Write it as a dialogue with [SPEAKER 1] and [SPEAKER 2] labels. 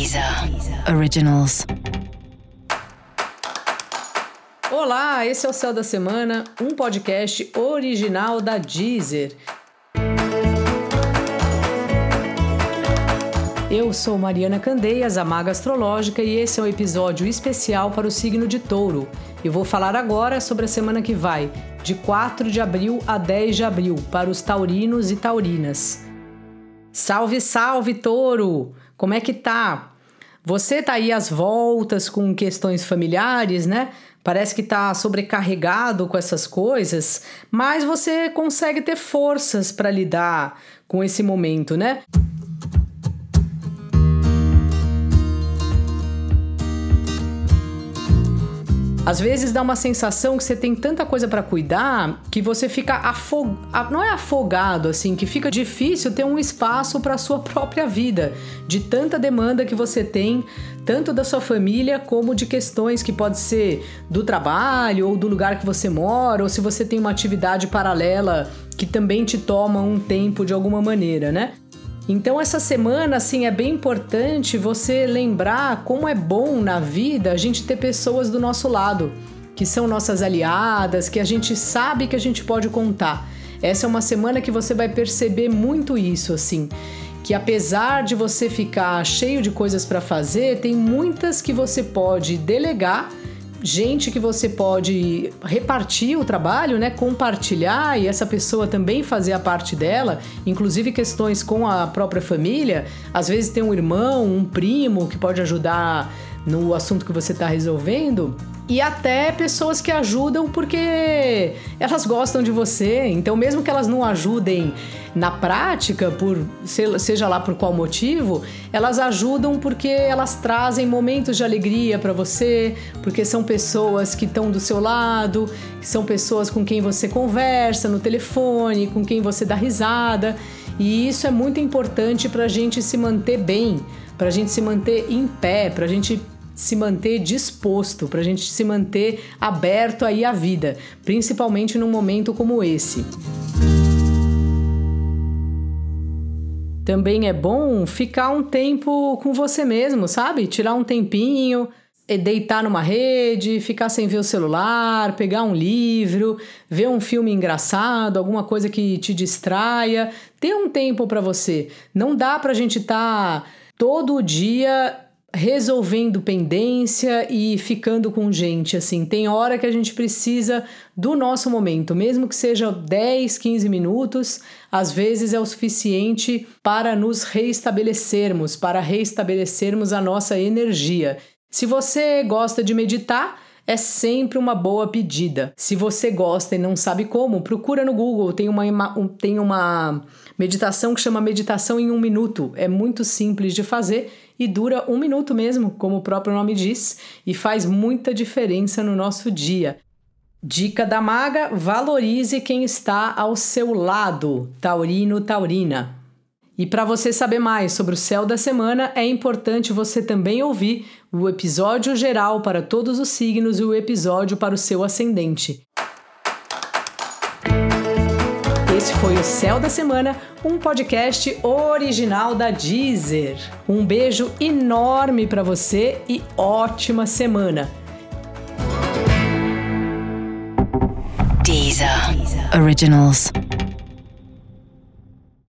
[SPEAKER 1] Deezer Originals.
[SPEAKER 2] Olá, esse é o Céu da Semana, um podcast original da Deezer. Eu sou Mariana Candeias, a Maga Astrológica, e esse é um episódio especial para o signo de Touro. Eu vou falar agora sobre a semana que vai, de 4 de abril a 10 de abril, para os taurinos e taurinas. Salve, salve, Touro! Como é que tá? Você tá aí às voltas com questões familiares, né? Parece que tá sobrecarregado com essas coisas, mas você consegue ter forças para lidar com esse momento, né? Às vezes dá uma sensação que você tem tanta coisa para cuidar que você fica afogado, não é afogado assim, que fica difícil ter um espaço para sua própria vida, de tanta demanda que você tem, tanto da sua família como de questões que pode ser do trabalho ou do lugar que você mora, ou se você tem uma atividade paralela que também te toma um tempo de alguma maneira, né? Então essa semana assim é bem importante você lembrar como é bom na vida a gente ter pessoas do nosso lado, que são nossas aliadas, que a gente sabe que a gente pode contar. Essa é uma semana que você vai perceber muito isso assim, que apesar de você ficar cheio de coisas para fazer, tem muitas que você pode delegar gente que você pode repartir o trabalho, né, compartilhar e essa pessoa também fazer a parte dela, inclusive questões com a própria família. Às vezes tem um irmão, um primo que pode ajudar no assunto que você está resolvendo e até pessoas que ajudam porque elas gostam de você. Então, mesmo que elas não ajudem na prática, por seja lá por qual motivo, elas ajudam porque elas trazem momentos de alegria para você, porque são pessoas que estão do seu lado, são pessoas com quem você conversa no telefone, com quem você dá risada. E isso é muito importante para a gente se manter bem, para a gente se manter em pé, para a gente se manter disposto, para a gente se manter aberto aí à vida, principalmente num momento como esse. Também é bom ficar um tempo com você mesmo, sabe? Tirar um tempinho, deitar numa rede, ficar sem ver o celular, pegar um livro, ver um filme engraçado, alguma coisa que te distraia. Ter um tempo para você. Não dá para a gente estar tá todo dia resolvendo pendência e ficando com gente, assim. Tem hora que a gente precisa do nosso momento, mesmo que seja 10, 15 minutos, às vezes é o suficiente para nos reestabelecermos, para reestabelecermos a nossa energia. Se você gosta de meditar, é sempre uma boa pedida. Se você gosta e não sabe como, procura no Google, tem uma, tem uma meditação que chama Meditação em um Minuto. É muito simples de fazer e dura um minuto mesmo, como o próprio nome diz, e faz muita diferença no nosso dia. Dica da maga: valorize quem está ao seu lado, taurino, taurina. E para você saber mais sobre o céu da semana, é importante você também ouvir o episódio geral para todos os signos e o episódio para o seu ascendente. Esse foi o Céu da Semana, um podcast original da Deezer. Um beijo enorme para você e ótima semana.
[SPEAKER 1] Deezer. Originals.